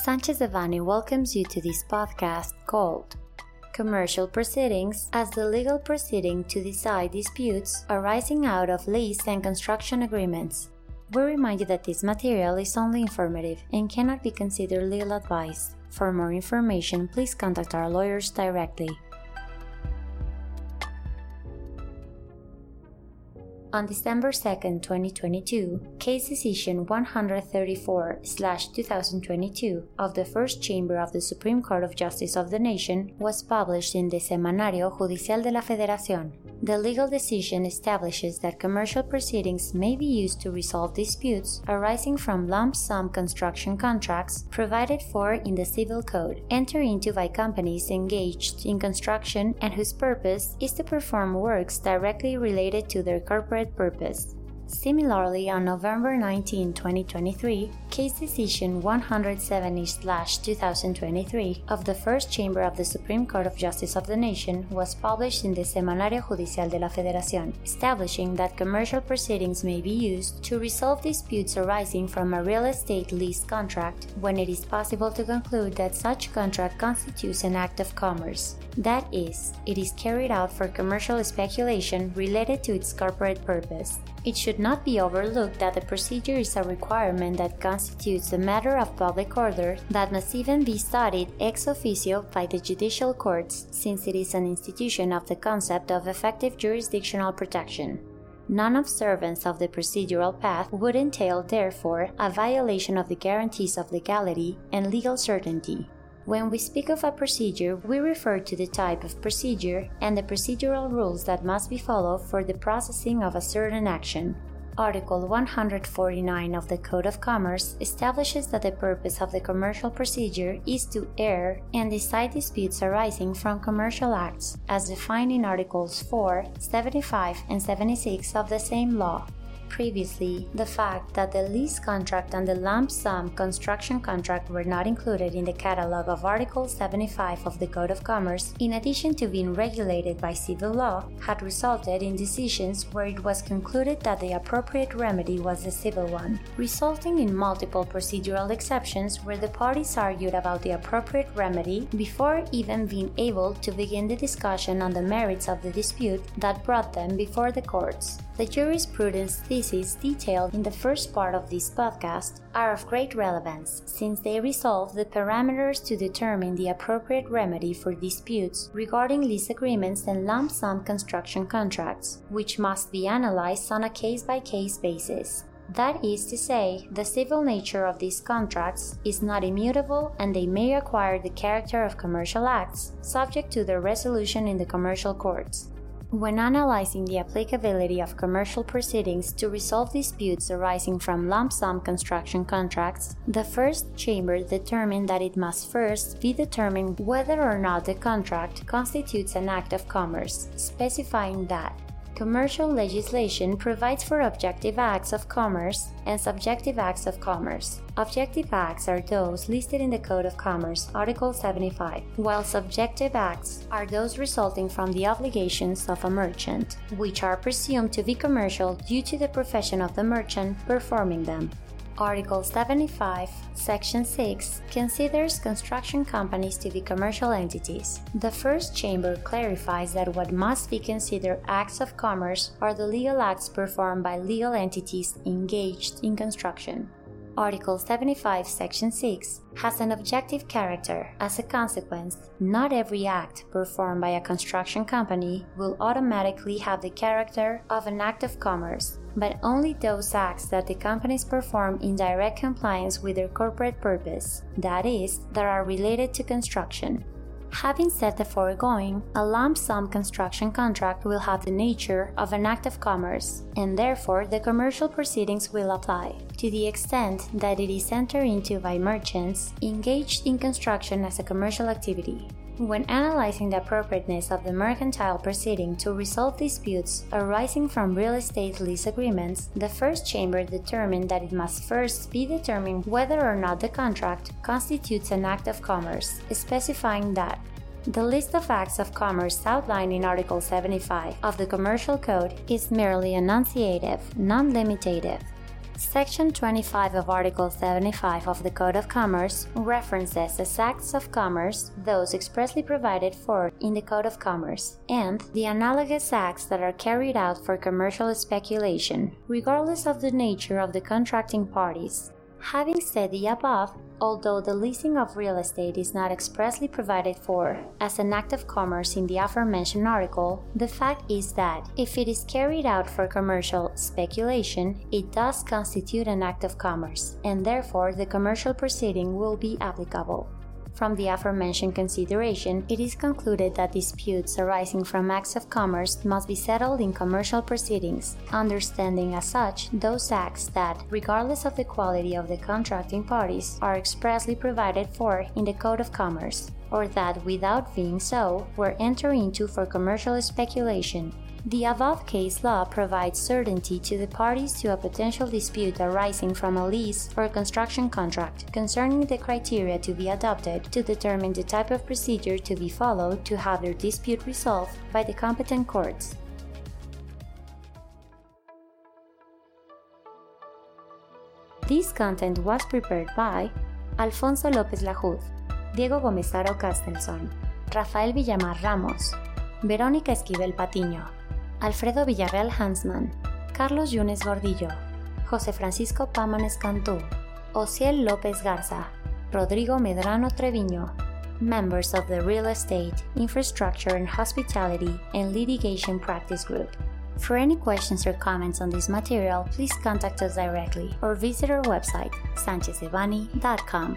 Sanchez Devanny welcomes you to this podcast called Commercial Proceedings as the legal proceeding to decide disputes arising out of lease and construction agreements. We remind you that this material is only informative and cannot be considered legal advice. For more information, please contact our lawyers directly. On December 2, 2022, case decision 134/2022 of the First Chamber of the Supreme Court of Justice of the Nation was published in the Semanario Judicial de la Federación. The legal decision establishes that commercial proceedings may be used to resolve disputes arising from lump sum construction contracts provided for in the Civil Code, entered into by companies engaged in construction and whose purpose is to perform works directly related to their corporate purpose. Similarly, on November 19, 2023, case decision 170-2023 of the First Chamber of the Supreme Court of Justice of the Nation was published in the Semanario Judicial de la Federación, establishing that commercial proceedings may be used to resolve disputes arising from a real estate lease contract when it is possible to conclude that such contract constitutes an act of commerce. That is, it is carried out for commercial speculation related to its corporate purpose. It should not be overlooked that the procedure is a requirement that constitutes a matter of public order that must even be studied ex officio by the judicial courts, since it is an institution of the concept of effective jurisdictional protection. Non observance of the procedural path would entail, therefore, a violation of the guarantees of legality and legal certainty. When we speak of a procedure, we refer to the type of procedure and the procedural rules that must be followed for the processing of a certain action. Article 149 of the Code of Commerce establishes that the purpose of the commercial procedure is to air and decide disputes arising from commercial acts, as defined in Articles 4, 75, and 76 of the same law. Previously, the fact that the lease contract and the lump sum construction contract were not included in the catalog of Article 75 of the Code of Commerce, in addition to being regulated by civil law, had resulted in decisions where it was concluded that the appropriate remedy was the civil one, resulting in multiple procedural exceptions where the parties argued about the appropriate remedy before even being able to begin the discussion on the merits of the dispute that brought them before the courts. The jurisprudence theses detailed in the first part of this podcast are of great relevance since they resolve the parameters to determine the appropriate remedy for disputes regarding lease agreements and lump sum construction contracts, which must be analyzed on a case by case basis. That is to say, the civil nature of these contracts is not immutable and they may acquire the character of commercial acts, subject to their resolution in the commercial courts. When analyzing the applicability of commercial proceedings to resolve disputes arising from lump sum construction contracts, the first chamber determined that it must first be determined whether or not the contract constitutes an act of commerce, specifying that Commercial legislation provides for objective acts of commerce and subjective acts of commerce. Objective acts are those listed in the Code of Commerce, Article 75, while subjective acts are those resulting from the obligations of a merchant, which are presumed to be commercial due to the profession of the merchant performing them. Article 75, Section 6 considers construction companies to be commercial entities. The first chamber clarifies that what must be considered acts of commerce are the legal acts performed by legal entities engaged in construction. Article 75, Section 6 has an objective character. As a consequence, not every act performed by a construction company will automatically have the character of an act of commerce, but only those acts that the companies perform in direct compliance with their corporate purpose, that is, that are related to construction. Having said the foregoing, a lump sum construction contract will have the nature of an act of commerce, and therefore the commercial proceedings will apply, to the extent that it is entered into by merchants engaged in construction as a commercial activity. When analyzing the appropriateness of the mercantile proceeding to resolve disputes arising from real estate lease agreements, the first chamber determined that it must first be determined whether or not the contract constitutes an act of commerce, specifying that the list of acts of commerce outlined in Article 75 of the Commercial Code is merely enunciative, non limitative. Section 25 of Article 75 of the Code of Commerce references as acts of commerce those expressly provided for in the Code of Commerce and the analogous acts that are carried out for commercial speculation, regardless of the nature of the contracting parties. Having said the above, although the leasing of real estate is not expressly provided for as an act of commerce in the aforementioned article, the fact is that if it is carried out for commercial speculation, it does constitute an act of commerce, and therefore the commercial proceeding will be applicable. From the aforementioned consideration, it is concluded that disputes arising from acts of commerce must be settled in commercial proceedings, understanding as such those acts that, regardless of the quality of the contracting parties, are expressly provided for in the Code of Commerce, or that, without being so, were entered into for commercial speculation, the above case law provides certainty to the parties to a potential dispute arising from a lease or construction contract concerning the criteria to be adopted to determine the type of procedure to be followed to have their dispute resolved by the competent courts. This content was prepared by Alfonso López Lajud, Diego Gómez-Haro Castelson, Rafael Villamar Ramos, Verónica Esquivel Patiño, Alfredo Villarreal Hansman, Carlos Yunes Gordillo, José Francisco Pámanes Cantú, Ociel López Garza, Rodrigo Medrano Treviño, members of the Real Estate, Infrastructure and Hospitality and Litigation Practice Group. For any questions or comments on this material, please contact us directly or visit our website, sanchezdevanny.com.